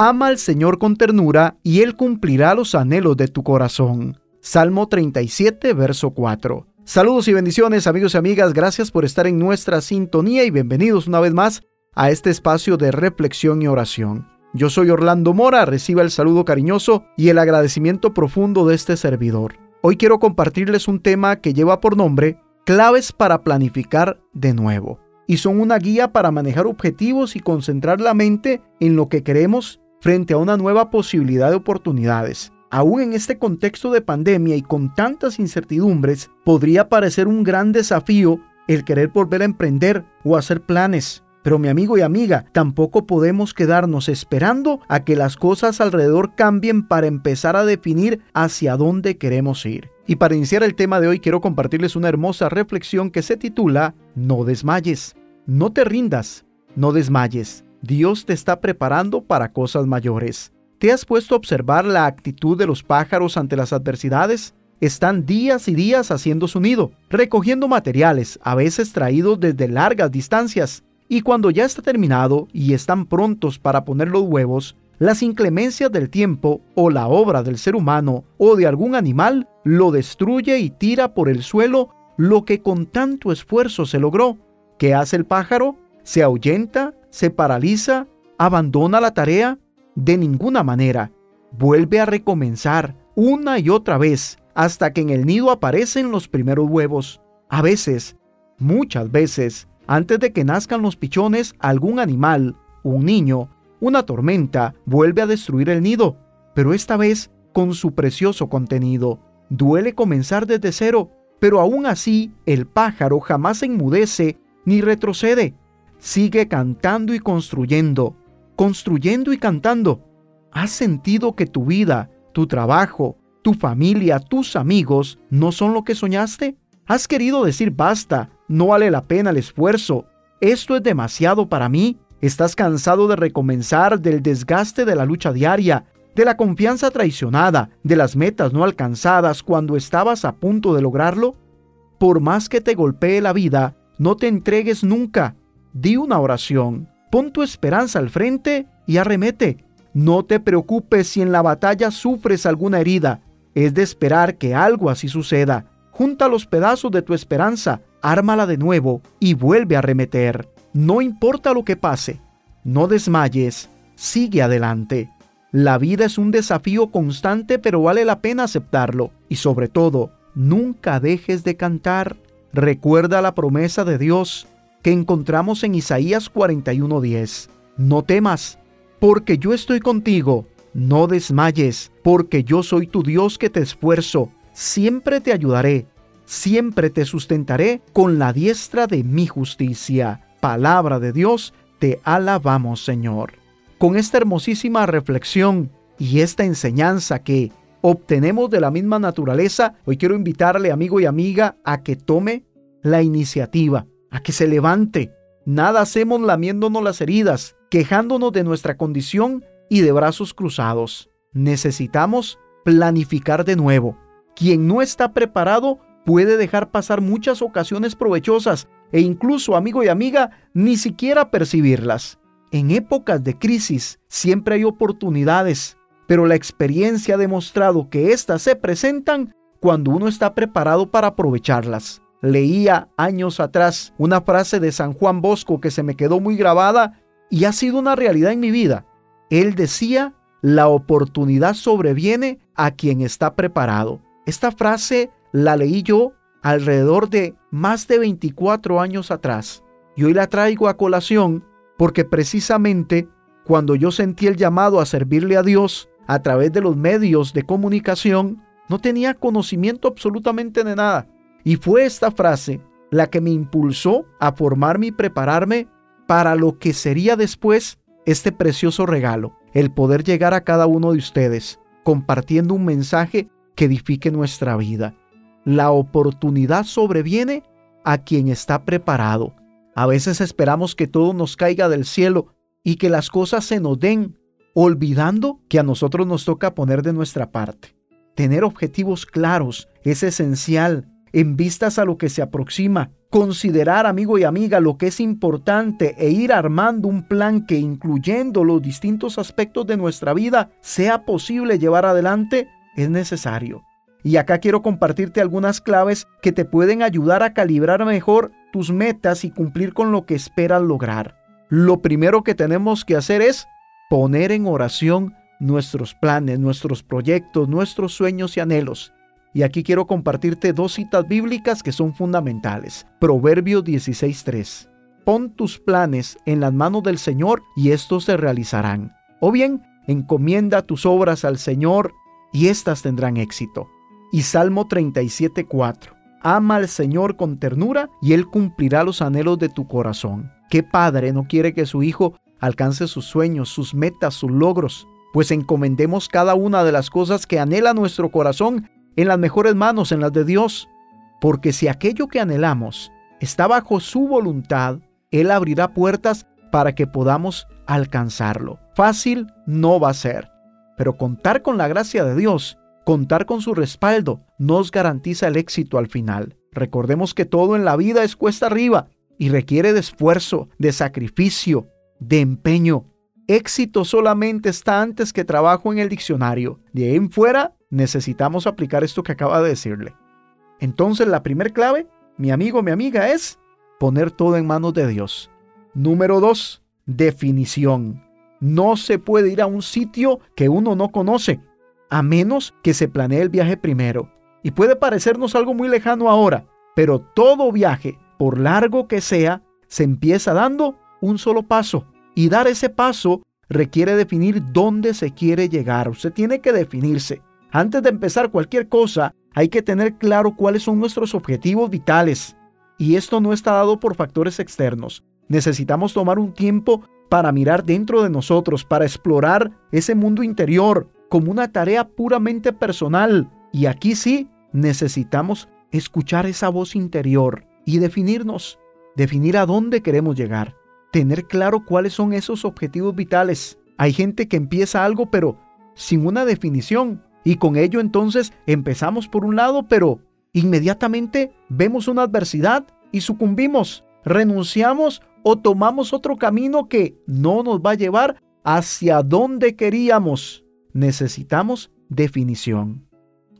Ama al Señor con ternura y Él cumplirá los anhelos de tu corazón. Salmo 37, verso 4. Saludos y bendiciones amigos y amigas, gracias por estar en nuestra sintonía y bienvenidos una vez más a este espacio de reflexión y oración. Yo soy Orlando Mora, reciba el saludo cariñoso y el agradecimiento profundo de este servidor. Hoy quiero compartirles un tema que lleva por nombre Claves para planificar de nuevo. Y son una guía para manejar objetivos y concentrar la mente en lo que queremos frente a una nueva posibilidad de oportunidades. Aún en este contexto de pandemia y con tantas incertidumbres, podría parecer un gran desafío el querer volver a emprender o hacer planes. Pero mi amigo y amiga, tampoco podemos quedarnos esperando a que las cosas alrededor cambien para empezar a definir hacia dónde queremos ir. Y para iniciar el tema de hoy quiero compartirles una hermosa reflexión que se titula No desmayes, no te rindas, no desmayes. Dios te está preparando para cosas mayores. ¿Te has puesto a observar la actitud de los pájaros ante las adversidades? Están días y días haciendo su nido, recogiendo materiales, a veces traídos desde largas distancias, y cuando ya está terminado y están prontos para poner los huevos, las inclemencias del tiempo o la obra del ser humano o de algún animal lo destruye y tira por el suelo lo que con tanto esfuerzo se logró. ¿Qué hace el pájaro? Se ahuyenta, se paraliza, abandona la tarea, de ninguna manera. Vuelve a recomenzar una y otra vez hasta que en el nido aparecen los primeros huevos. A veces, muchas veces, antes de que nazcan los pichones, algún animal, un niño, una tormenta, vuelve a destruir el nido, pero esta vez con su precioso contenido. Duele comenzar desde cero, pero aún así el pájaro jamás enmudece ni retrocede sigue cantando y construyendo, construyendo y cantando. ¿Has sentido que tu vida, tu trabajo, tu familia, tus amigos no son lo que soñaste? ¿Has querido decir basta, no vale la pena el esfuerzo, esto es demasiado para mí? ¿Estás cansado de recomenzar del desgaste de la lucha diaria, de la confianza traicionada, de las metas no alcanzadas cuando estabas a punto de lograrlo? Por más que te golpee la vida, no te entregues nunca, di una oración, pon tu esperanza al frente y arremete. No te preocupes si en la batalla sufres alguna herida. Es de esperar que algo así suceda. Junta los pedazos de tu esperanza, ármala de nuevo y vuelve a arremeter. No importa lo que pase, no desmayes, sigue adelante. La vida es un desafío constante, pero vale la pena aceptarlo. Y sobre todo, nunca dejes de cantar. Recuerda la promesa de Dios que encontramos en Isaías 41:10. No temas, porque yo estoy contigo. No desmayes, porque yo soy tu Dios que te esfuerzo. Siempre te ayudaré, siempre te sustentaré con la diestra de mi justicia. Palabra de Dios, te alabamos Señor. Con esta hermosísima reflexión y esta enseñanza que obtenemos de la misma naturaleza, hoy quiero invitarle amigo y amiga a que tome la iniciativa a que se levante. Nada hacemos lamiéndonos las heridas, quejándonos de nuestra condición y de brazos cruzados. Necesitamos planificar de nuevo. Quien no está preparado puede dejar pasar muchas ocasiones provechosas e incluso, amigo y amiga, ni siquiera percibirlas. En épocas de crisis siempre hay oportunidades, pero la experiencia ha demostrado que éstas se presentan cuando uno está preparado para aprovecharlas leía años atrás una frase de San Juan Bosco que se me quedó muy grabada y ha sido una realidad en mi vida. Él decía, la oportunidad sobreviene a quien está preparado. Esta frase la leí yo alrededor de más de 24 años atrás y hoy la traigo a colación porque precisamente cuando yo sentí el llamado a servirle a Dios a través de los medios de comunicación, no tenía conocimiento absolutamente de nada. Y fue esta frase la que me impulsó a formarme y prepararme para lo que sería después este precioso regalo, el poder llegar a cada uno de ustedes compartiendo un mensaje que edifique nuestra vida. La oportunidad sobreviene a quien está preparado. A veces esperamos que todo nos caiga del cielo y que las cosas se nos den, olvidando que a nosotros nos toca poner de nuestra parte. Tener objetivos claros es esencial en vistas a lo que se aproxima, considerar, amigo y amiga, lo que es importante e ir armando un plan que, incluyendo los distintos aspectos de nuestra vida, sea posible llevar adelante, es necesario. Y acá quiero compartirte algunas claves que te pueden ayudar a calibrar mejor tus metas y cumplir con lo que esperas lograr. Lo primero que tenemos que hacer es poner en oración nuestros planes, nuestros proyectos, nuestros sueños y anhelos. Y aquí quiero compartirte dos citas bíblicas que son fundamentales. Proverbios 16.3. Pon tus planes en las manos del Señor y estos se realizarán. O bien, encomienda tus obras al Señor y éstas tendrán éxito. Y Salmo 37.4. Ama al Señor con ternura y Él cumplirá los anhelos de tu corazón. ¿Qué padre no quiere que su hijo alcance sus sueños, sus metas, sus logros? Pues encomendemos cada una de las cosas que anhela nuestro corazón en las mejores manos, en las de Dios. Porque si aquello que anhelamos está bajo su voluntad, Él abrirá puertas para que podamos alcanzarlo. Fácil no va a ser, pero contar con la gracia de Dios, contar con su respaldo, nos garantiza el éxito al final. Recordemos que todo en la vida es cuesta arriba y requiere de esfuerzo, de sacrificio, de empeño. Éxito solamente está antes que trabajo en el diccionario. De ahí en fuera necesitamos aplicar esto que acaba de decirle. Entonces la primer clave, mi amigo, mi amiga, es poner todo en manos de Dios. Número dos, definición. No se puede ir a un sitio que uno no conoce, a menos que se planee el viaje primero. Y puede parecernos algo muy lejano ahora, pero todo viaje por largo que sea, se empieza dando un solo paso. Y dar ese paso requiere definir dónde se quiere llegar. Usted tiene que definirse. Antes de empezar cualquier cosa, hay que tener claro cuáles son nuestros objetivos vitales. Y esto no está dado por factores externos. Necesitamos tomar un tiempo para mirar dentro de nosotros, para explorar ese mundo interior como una tarea puramente personal. Y aquí sí necesitamos escuchar esa voz interior y definirnos, definir a dónde queremos llegar, tener claro cuáles son esos objetivos vitales. Hay gente que empieza algo pero sin una definición y con ello entonces empezamos por un lado pero inmediatamente vemos una adversidad y sucumbimos, renunciamos o tomamos otro camino que no nos va a llevar hacia donde queríamos. Necesitamos definición.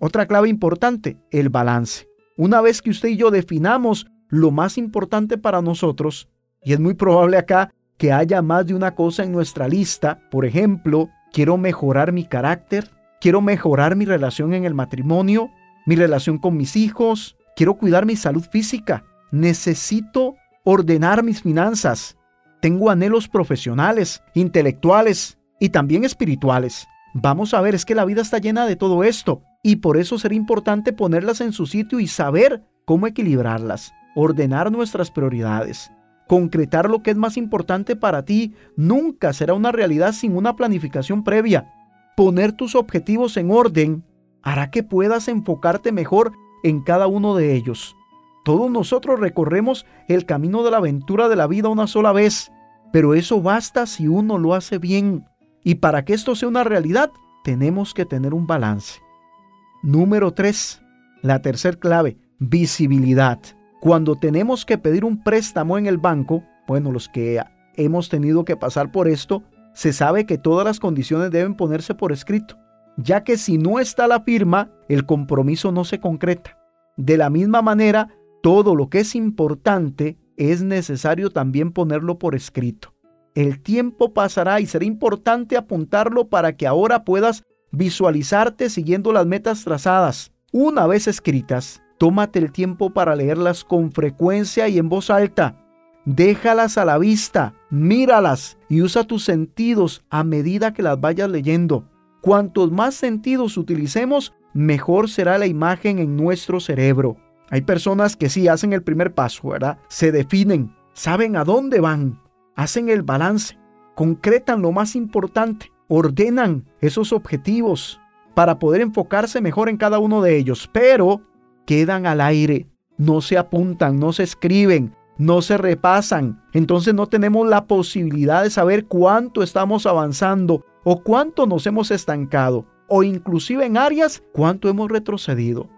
Otra clave importante, el balance. Una vez que usted y yo definamos lo más importante para nosotros, y es muy probable acá que haya más de una cosa en nuestra lista, por ejemplo, quiero mejorar mi carácter, quiero mejorar mi relación en el matrimonio, mi relación con mis hijos, quiero cuidar mi salud física, necesito ordenar mis finanzas, tengo anhelos profesionales, intelectuales y también espirituales. Vamos a ver, es que la vida está llena de todo esto y por eso será importante ponerlas en su sitio y saber cómo equilibrarlas ordenar nuestras prioridades. Concretar lo que es más importante para ti nunca será una realidad sin una planificación previa. Poner tus objetivos en orden hará que puedas enfocarte mejor en cada uno de ellos. Todos nosotros recorremos el camino de la aventura de la vida una sola vez, pero eso basta si uno lo hace bien. Y para que esto sea una realidad, tenemos que tener un balance. Número 3. La tercer clave, visibilidad. Cuando tenemos que pedir un préstamo en el banco, bueno, los que hemos tenido que pasar por esto, se sabe que todas las condiciones deben ponerse por escrito, ya que si no está la firma, el compromiso no se concreta. De la misma manera, todo lo que es importante es necesario también ponerlo por escrito. El tiempo pasará y será importante apuntarlo para que ahora puedas visualizarte siguiendo las metas trazadas. Una vez escritas, Tómate el tiempo para leerlas con frecuencia y en voz alta. Déjalas a la vista, míralas y usa tus sentidos a medida que las vayas leyendo. Cuantos más sentidos utilicemos, mejor será la imagen en nuestro cerebro. Hay personas que sí hacen el primer paso, ¿verdad? Se definen, saben a dónde van, hacen el balance, concretan lo más importante, ordenan esos objetivos para poder enfocarse mejor en cada uno de ellos. Pero quedan al aire, no se apuntan, no se escriben, no se repasan. Entonces no tenemos la posibilidad de saber cuánto estamos avanzando o cuánto nos hemos estancado o inclusive en áreas cuánto hemos retrocedido.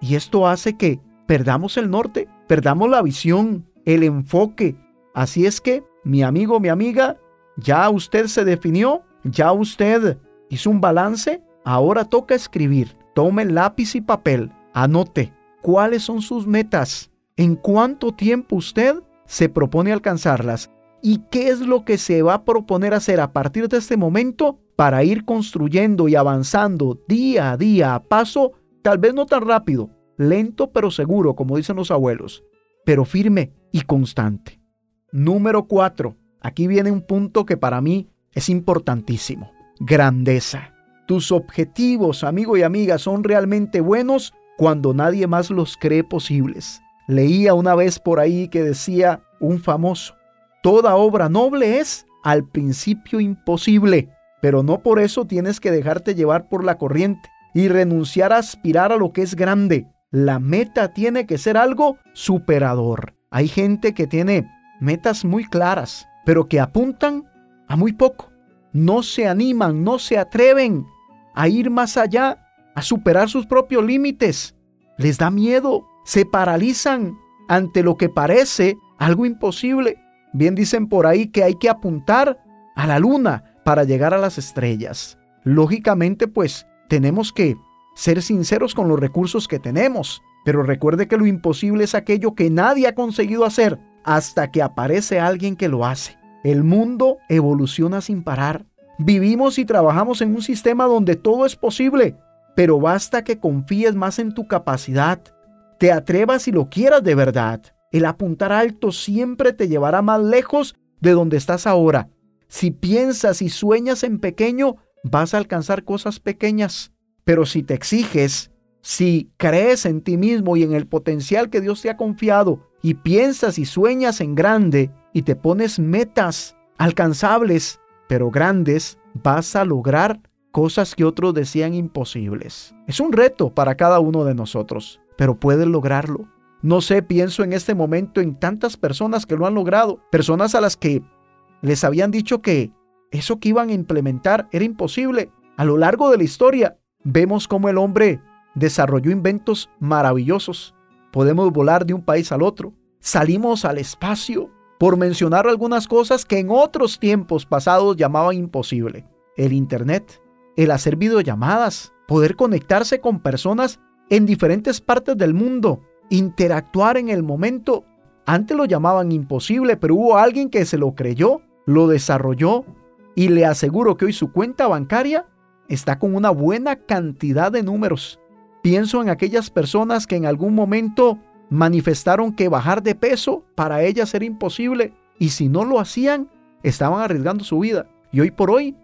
Y esto hace que perdamos el norte, perdamos la visión, el enfoque. Así es que, mi amigo, mi amiga, ya usted se definió, ya usted hizo un balance, ahora toca escribir. Tome lápiz y papel, anote cuáles son sus metas, en cuánto tiempo usted se propone alcanzarlas y qué es lo que se va a proponer hacer a partir de este momento para ir construyendo y avanzando día a día a paso, tal vez no tan rápido, lento pero seguro, como dicen los abuelos, pero firme y constante. Número 4. Aquí viene un punto que para mí es importantísimo. Grandeza. Tus objetivos, amigo y amiga, son realmente buenos cuando nadie más los cree posibles. Leía una vez por ahí que decía un famoso, toda obra noble es al principio imposible, pero no por eso tienes que dejarte llevar por la corriente y renunciar a aspirar a lo que es grande. La meta tiene que ser algo superador. Hay gente que tiene metas muy claras, pero que apuntan a muy poco. No se animan, no se atreven a ir más allá, a superar sus propios límites. Les da miedo, se paralizan ante lo que parece algo imposible. Bien dicen por ahí que hay que apuntar a la luna, para llegar a las estrellas. Lógicamente, pues, tenemos que ser sinceros con los recursos que tenemos, pero recuerde que lo imposible es aquello que nadie ha conseguido hacer hasta que aparece alguien que lo hace. El mundo evoluciona sin parar. Vivimos y trabajamos en un sistema donde todo es posible, pero basta que confíes más en tu capacidad, te atrevas y lo quieras de verdad. El apuntar alto siempre te llevará más lejos de donde estás ahora. Si piensas y sueñas en pequeño, vas a alcanzar cosas pequeñas. Pero si te exiges, si crees en ti mismo y en el potencial que Dios te ha confiado, y piensas y sueñas en grande, y te pones metas alcanzables, pero grandes, vas a lograr cosas que otros decían imposibles. Es un reto para cada uno de nosotros, pero puedes lograrlo. No sé, pienso en este momento en tantas personas que lo han logrado, personas a las que les habían dicho que eso que iban a implementar era imposible. A lo largo de la historia vemos cómo el hombre desarrolló inventos maravillosos. Podemos volar de un país al otro. Salimos al espacio, por mencionar algunas cosas que en otros tiempos pasados llamaban imposible. El Internet, el hacer videollamadas, poder conectarse con personas en diferentes partes del mundo, interactuar en el momento. Antes lo llamaban imposible, pero hubo alguien que se lo creyó lo desarrolló y le aseguro que hoy su cuenta bancaria está con una buena cantidad de números. Pienso en aquellas personas que en algún momento manifestaron que bajar de peso para ellas era imposible y si no lo hacían, estaban arriesgando su vida. Y hoy por hoy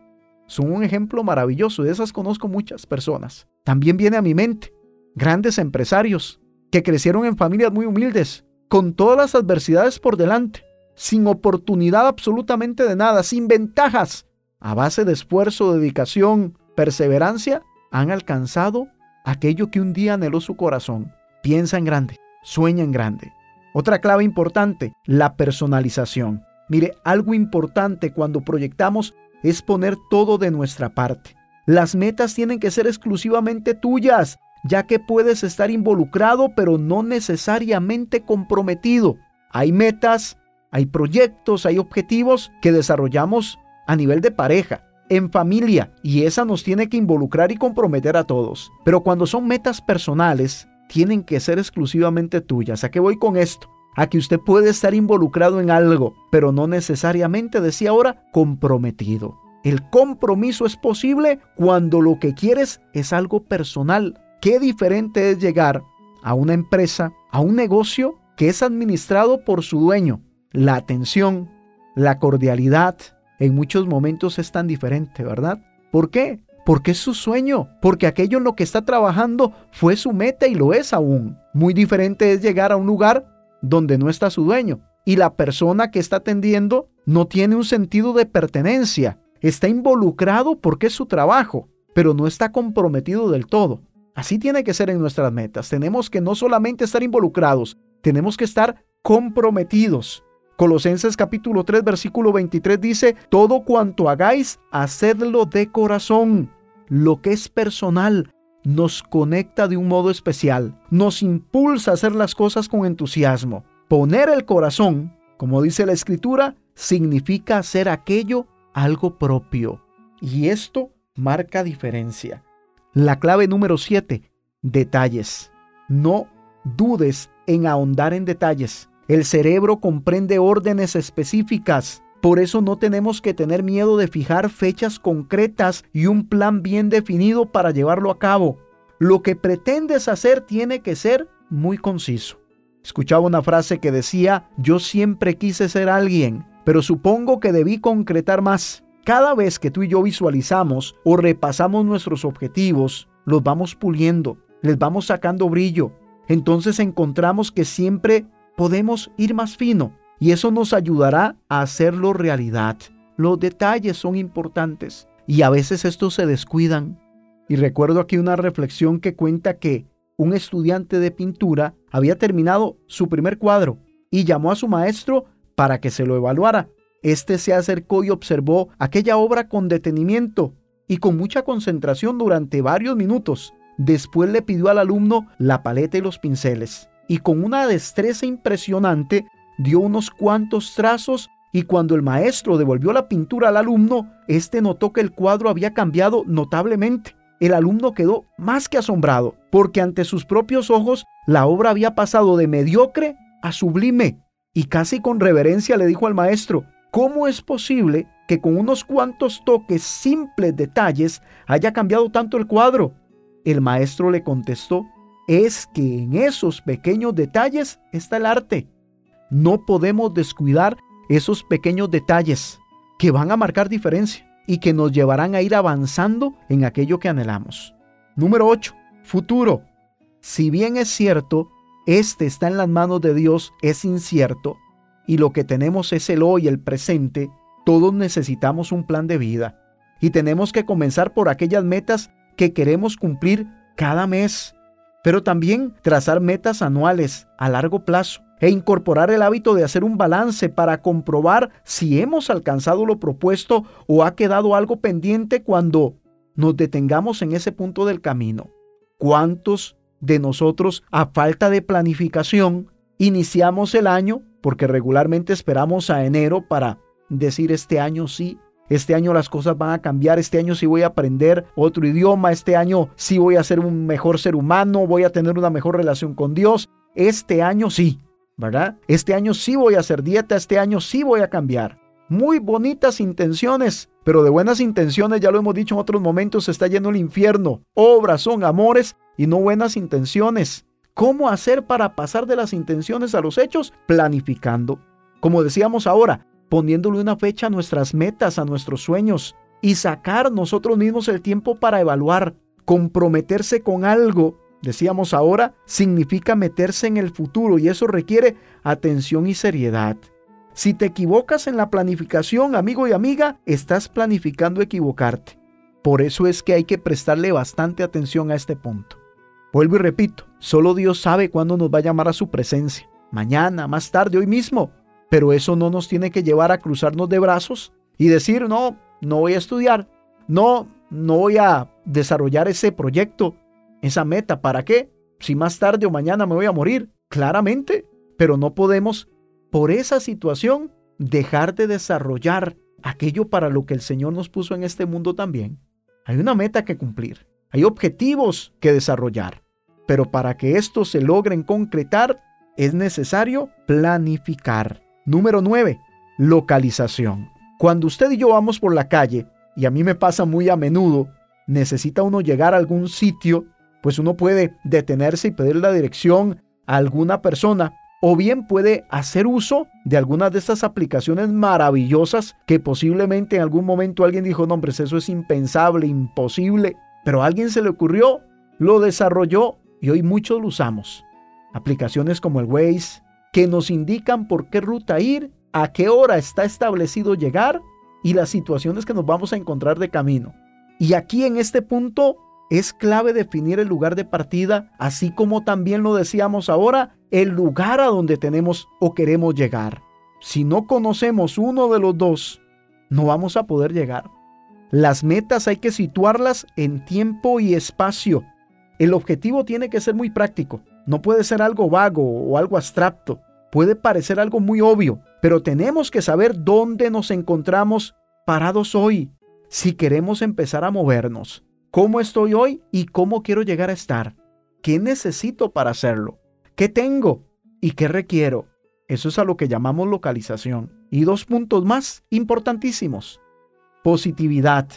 son un ejemplo maravilloso. De esas conozco muchas personas. También viene a mi mente grandes empresarios que crecieron en familias muy humildes, con todas las adversidades por delante, sin oportunidad absolutamente de nada, sin ventajas, a base de esfuerzo, dedicación, perseverancia, han alcanzado aquello que un día anheló su corazón. Piensa en grande, sueña en grande. Otra clave importante, la personalización. Mire, algo importante cuando proyectamos es poner todo de nuestra parte. Las metas tienen que ser exclusivamente tuyas, ya que puedes estar involucrado pero no necesariamente comprometido. Hay metas hay proyectos, hay objetivos que desarrollamos a nivel de pareja, en familia, y esa nos tiene que involucrar y comprometer a todos. Pero cuando son metas personales, tienen que ser exclusivamente tuyas. ¿A qué voy con esto? A que usted puede estar involucrado en algo, pero no necesariamente, decía ahora, comprometido. El compromiso es posible cuando lo que quieres es algo personal. Qué diferente es llegar a una empresa, a un negocio que es administrado por su dueño, la atención, la cordialidad, en muchos momentos es tan diferente, ¿verdad? ¿Por qué? Porque es su sueño, porque aquello en lo que está trabajando fue su meta y lo es aún. Muy diferente es llegar a un lugar donde no está su dueño y la persona que está atendiendo no tiene un sentido de pertenencia. Está involucrado porque es su trabajo, pero no está comprometido del todo. Así tiene que ser en nuestras metas. Tenemos que no solamente estar involucrados, tenemos que estar comprometidos. Colosenses capítulo 3 versículo 23 dice, todo cuanto hagáis, hacedlo de corazón, lo que es personal, nos conecta de un modo especial, nos impulsa a hacer las cosas con entusiasmo. Poner el corazón, como dice la escritura, significa hacer aquello algo propio. Y esto marca diferencia. La clave número 7, detalles. No dudes en ahondar en detalles. El cerebro comprende órdenes específicas. Por eso no tenemos que tener miedo de fijar fechas concretas y un plan bien definido para llevarlo a cabo. Lo que pretendes hacer tiene que ser muy conciso. Escuchaba una frase que decía, yo siempre quise ser alguien, pero supongo que debí concretar más. Cada vez que tú y yo visualizamos o repasamos nuestros objetivos, los vamos puliendo, les vamos sacando brillo. Entonces encontramos que siempre podemos ir más fino y eso nos ayudará a hacerlo realidad. Los detalles son importantes y a veces estos se descuidan. Y recuerdo aquí una reflexión que cuenta que un estudiante de pintura había terminado su primer cuadro y llamó a su maestro para que se lo evaluara. Este se acercó y observó aquella obra con detenimiento y con mucha concentración durante varios minutos. Después le pidió al alumno la paleta y los pinceles y con una destreza impresionante dio unos cuantos trazos y cuando el maestro devolvió la pintura al alumno, éste notó que el cuadro había cambiado notablemente. El alumno quedó más que asombrado, porque ante sus propios ojos la obra había pasado de mediocre a sublime, y casi con reverencia le dijo al maestro, ¿cómo es posible que con unos cuantos toques simples detalles haya cambiado tanto el cuadro? El maestro le contestó, es que en esos pequeños detalles está el arte. No podemos descuidar esos pequeños detalles que van a marcar diferencia y que nos llevarán a ir avanzando en aquello que anhelamos. Número 8. Futuro. Si bien es cierto, este está en las manos de Dios, es incierto, y lo que tenemos es el hoy, el presente, todos necesitamos un plan de vida. Y tenemos que comenzar por aquellas metas que queremos cumplir cada mes, pero también trazar metas anuales a largo plazo e incorporar el hábito de hacer un balance para comprobar si hemos alcanzado lo propuesto o ha quedado algo pendiente cuando nos detengamos en ese punto del camino. ¿Cuántos de nosotros, a falta de planificación, iniciamos el año porque regularmente esperamos a enero para decir este año sí, este año las cosas van a cambiar, este año sí voy a aprender otro idioma, este año sí voy a ser un mejor ser humano, voy a tener una mejor relación con Dios, este año sí, ¿verdad? Este año sí voy a hacer dieta, este año sí voy a cambiar. Muy bonitas intenciones, pero de buenas intenciones, ya lo hemos dicho en otros momentos, se está yendo el infierno. Obras son amores y no buenas intenciones. ¿Cómo hacer para pasar de las intenciones a los hechos? Planificando. Como decíamos ahora, poniéndole una fecha a nuestras metas, a nuestros sueños y sacar nosotros mismos el tiempo para evaluar, comprometerse con algo decíamos ahora, significa meterse en el futuro y eso requiere atención y seriedad. Si te equivocas en la planificación, amigo y amiga, estás planificando equivocarte. Por eso es que hay que prestarle bastante atención a este punto. Vuelvo y repito, solo Dios sabe cuándo nos va a llamar a su presencia. Mañana, más tarde, hoy mismo. Pero eso no nos tiene que llevar a cruzarnos de brazos y decir, no, no voy a estudiar. No, no voy a desarrollar ese proyecto esa meta. ¿Para qué? Si más tarde o mañana me voy a morir, claramente. Pero no podemos, por esa situación, dejar de desarrollar aquello para lo que el Señor nos puso en este mundo también. Hay una meta que cumplir, hay objetivos que desarrollar. Pero para que estos se logren concretar, es necesario planificar. Número 9. Localización. Cuando usted y yo vamos por la calle, y a mí me pasa muy a menudo, necesita uno llegar a algún sitio pues uno puede detenerse y pedir la dirección a alguna persona o bien puede hacer uso de algunas de estas aplicaciones maravillosas que posiblemente en algún momento alguien dijo, no, hombre, eso es impensable, imposible, pero a alguien se le ocurrió, lo desarrolló y hoy muchos lo usamos. Aplicaciones como el Waze, que nos indican por qué ruta ir, a qué hora está establecido llegar y las situaciones que nos vamos a encontrar de camino. Y aquí en este punto es clave definir el lugar de partida, así como también lo decíamos ahora, el lugar a donde tenemos o queremos llegar. Si no conocemos uno de los dos, no vamos a poder llegar. Las metas hay que situarlas en tiempo y espacio. El objetivo tiene que ser muy práctico. No puede ser algo vago o algo abstracto. Puede parecer algo muy obvio, pero tenemos que saber dónde nos encontramos parados hoy si queremos empezar a movernos. ¿Cómo estoy hoy y cómo quiero llegar a estar? ¿Qué necesito para hacerlo? ¿Qué tengo y qué requiero? Eso es a lo que llamamos localización. Y dos puntos más importantísimos. Positividad.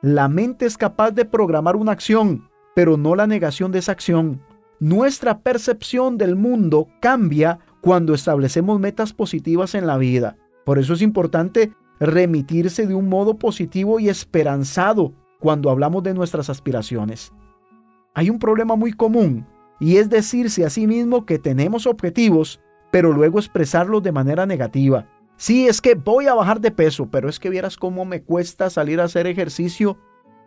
La mente es capaz de programar una acción, pero no la negación de esa acción. Nuestra percepción del mundo cambia cuando establecemos metas positivas en la vida. Por eso es importante remitirse de un modo positivo y esperanzado cuando hablamos de nuestras aspiraciones. Hay un problema muy común y es decirse a sí mismo que tenemos objetivos, pero luego expresarlos de manera negativa. Sí, es que voy a bajar de peso, pero es que vieras cómo me cuesta salir a hacer ejercicio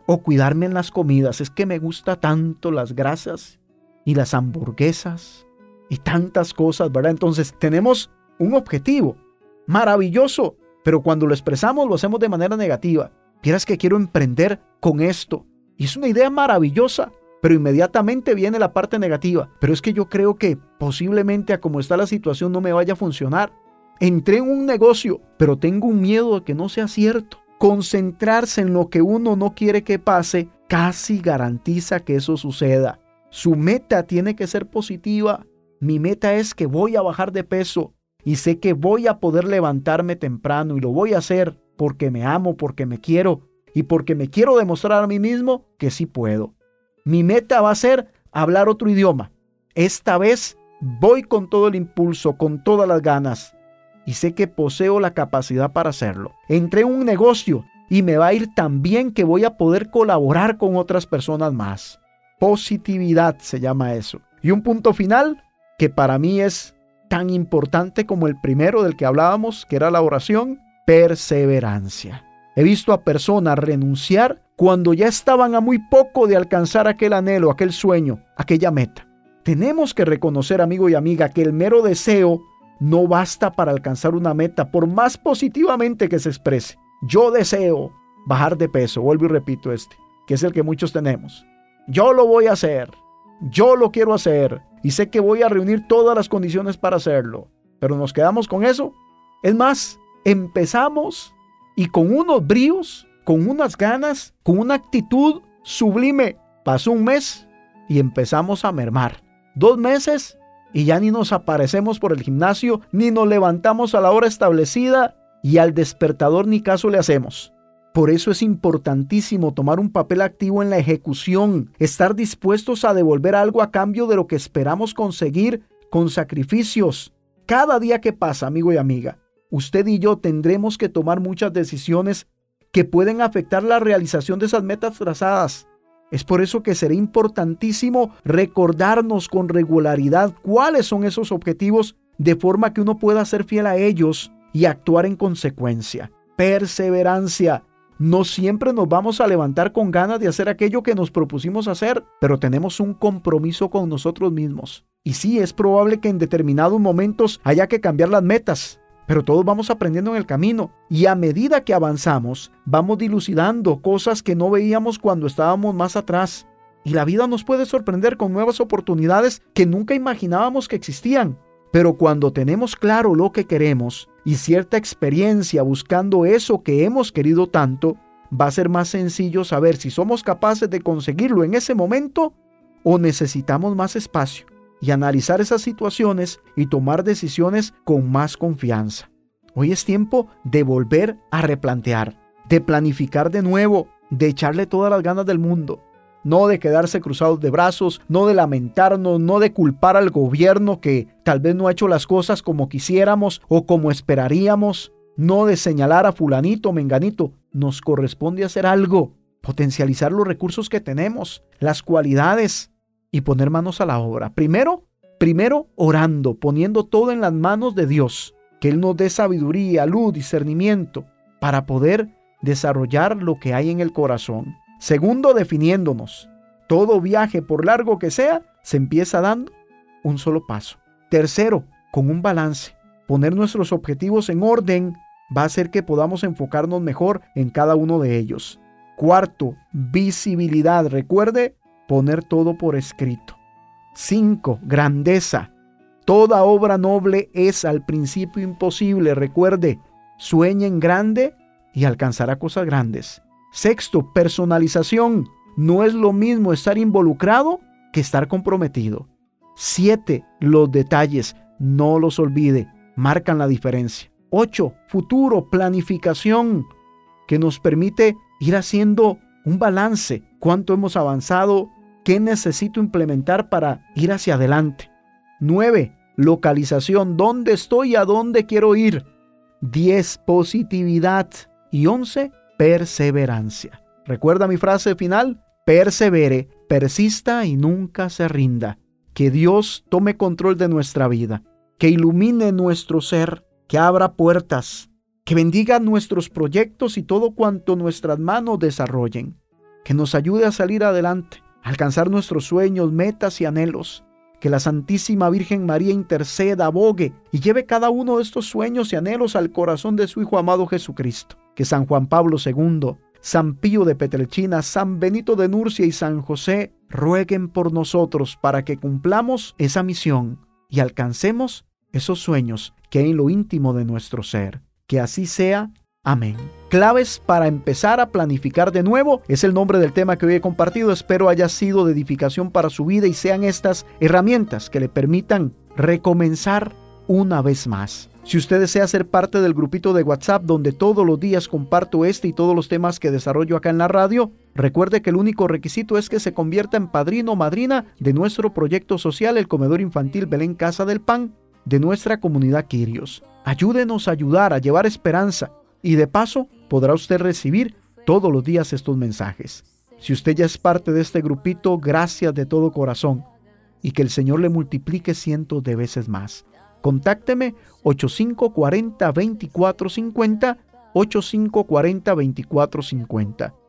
o cuidarme en las comidas. Es que me gusta tanto las grasas y las hamburguesas y tantas cosas, ¿verdad? Entonces tenemos un objetivo maravilloso, pero cuando lo expresamos lo hacemos de manera negativa. Vieras que quiero emprender con esto. Y es una idea maravillosa, pero inmediatamente viene la parte negativa. Pero es que yo creo que posiblemente a como está la situación no me vaya a funcionar. Entré en un negocio, pero tengo un miedo de que no sea cierto. Concentrarse en lo que uno no quiere que pase casi garantiza que eso suceda. Su meta tiene que ser positiva. Mi meta es que voy a bajar de peso y sé que voy a poder levantarme temprano y lo voy a hacer porque me amo, porque me quiero y porque me quiero demostrar a mí mismo que sí puedo. Mi meta va a ser hablar otro idioma. Esta vez voy con todo el impulso, con todas las ganas y sé que poseo la capacidad para hacerlo. Entré en un negocio y me va a ir tan bien que voy a poder colaborar con otras personas más. Positividad se llama eso. Y un punto final que para mí es tan importante como el primero del que hablábamos, que era la oración, perseverancia. He visto a personas renunciar cuando ya estaban a muy poco de alcanzar aquel anhelo, aquel sueño, aquella meta. Tenemos que reconocer, amigo y amiga, que el mero deseo no basta para alcanzar una meta, por más positivamente que se exprese. Yo deseo bajar de peso, vuelvo y repito este, que es el que muchos tenemos. Yo lo voy a hacer, yo lo quiero hacer y sé que voy a reunir todas las condiciones para hacerlo. Pero nos quedamos con eso. Es más, empezamos y con unos bríos, con unas ganas, con una actitud sublime. Pasó un mes y empezamos a mermar. Dos meses y ya ni nos aparecemos por el gimnasio, ni nos levantamos a la hora establecida y al despertador ni caso le hacemos. Por eso es importantísimo tomar un papel activo en la ejecución, estar dispuestos a devolver algo a cambio de lo que esperamos conseguir con sacrificios. Cada día que pasa, amigo y amiga, usted y yo tendremos que tomar muchas decisiones que pueden afectar la realización de esas metas trazadas. Es por eso que será importantísimo recordarnos con regularidad cuáles son esos objetivos de forma que uno pueda ser fiel a ellos y actuar en consecuencia. Perseverancia. No siempre nos vamos a levantar con ganas de hacer aquello que nos propusimos hacer, pero tenemos un compromiso con nosotros mismos. Y sí, es probable que en determinados momentos haya que cambiar las metas, pero todos vamos aprendiendo en el camino y a medida que avanzamos vamos dilucidando cosas que no veíamos cuando estábamos más atrás. Y la vida nos puede sorprender con nuevas oportunidades que nunca imaginábamos que existían. Pero cuando tenemos claro lo que queremos y cierta experiencia buscando eso que hemos querido tanto, va a ser más sencillo saber si somos capaces de conseguirlo en ese momento o necesitamos más espacio y analizar esas situaciones y tomar decisiones con más confianza. Hoy es tiempo de volver a replantear, de planificar de nuevo, de echarle todas las ganas del mundo, no de quedarse cruzados de brazos, no de lamentarnos, no de culpar al gobierno que tal vez no ha hecho las cosas como quisiéramos o como esperaríamos, no de señalar a fulanito o menganito, nos corresponde hacer algo, potencializar los recursos que tenemos, las cualidades, y poner manos a la obra. Primero, primero orando, poniendo todo en las manos de Dios, que Él nos dé sabiduría, luz, discernimiento, para poder desarrollar lo que hay en el corazón. Segundo, definiéndonos. Todo viaje, por largo que sea, se empieza dando un solo paso. Tercero, con un balance. Poner nuestros objetivos en orden va a hacer que podamos enfocarnos mejor en cada uno de ellos. Cuarto, visibilidad. Recuerde poner todo por escrito. 5. Grandeza. Toda obra noble es al principio imposible. Recuerde, sueña en grande y alcanzará cosas grandes. Sexto, personalización. No es lo mismo estar involucrado que estar comprometido. Siete, los detalles. No los olvide. Marcan la diferencia. Ocho, futuro, planificación, que nos permite ir haciendo un balance. ¿Cuánto hemos avanzado? ¿Qué necesito implementar para ir hacia adelante? 9. Localización. ¿Dónde estoy y a dónde quiero ir? 10. Positividad. Y 11. Perseverancia. ¿Recuerda mi frase final? Persevere, persista y nunca se rinda. Que Dios tome control de nuestra vida, que ilumine nuestro ser, que abra puertas, que bendiga nuestros proyectos y todo cuanto nuestras manos desarrollen, que nos ayude a salir adelante, alcanzar nuestros sueños, metas y anhelos que la Santísima Virgen María interceda, abogue y lleve cada uno de estos sueños y anhelos al corazón de su Hijo amado Jesucristo. Que San Juan Pablo II, San Pío de Petrelchina, San Benito de Nurcia y San José rueguen por nosotros para que cumplamos esa misión y alcancemos esos sueños que hay en lo íntimo de nuestro ser. Que así sea Amén. Claves para empezar a planificar de nuevo es el nombre del tema que hoy he compartido. Espero haya sido de edificación para su vida y sean estas herramientas que le permitan recomenzar una vez más. Si usted desea ser parte del grupito de WhatsApp donde todos los días comparto este y todos los temas que desarrollo acá en la radio, recuerde que el único requisito es que se convierta en padrino o madrina de nuestro proyecto social El Comedor Infantil Belén Casa del Pan de nuestra comunidad Quirios. Ayúdenos a ayudar a llevar esperanza y de paso podrá usted recibir todos los días estos mensajes. Si usted ya es parte de este grupito, gracias de todo corazón y que el Señor le multiplique cientos de veces más. Contácteme 8540 2450 8540 2450.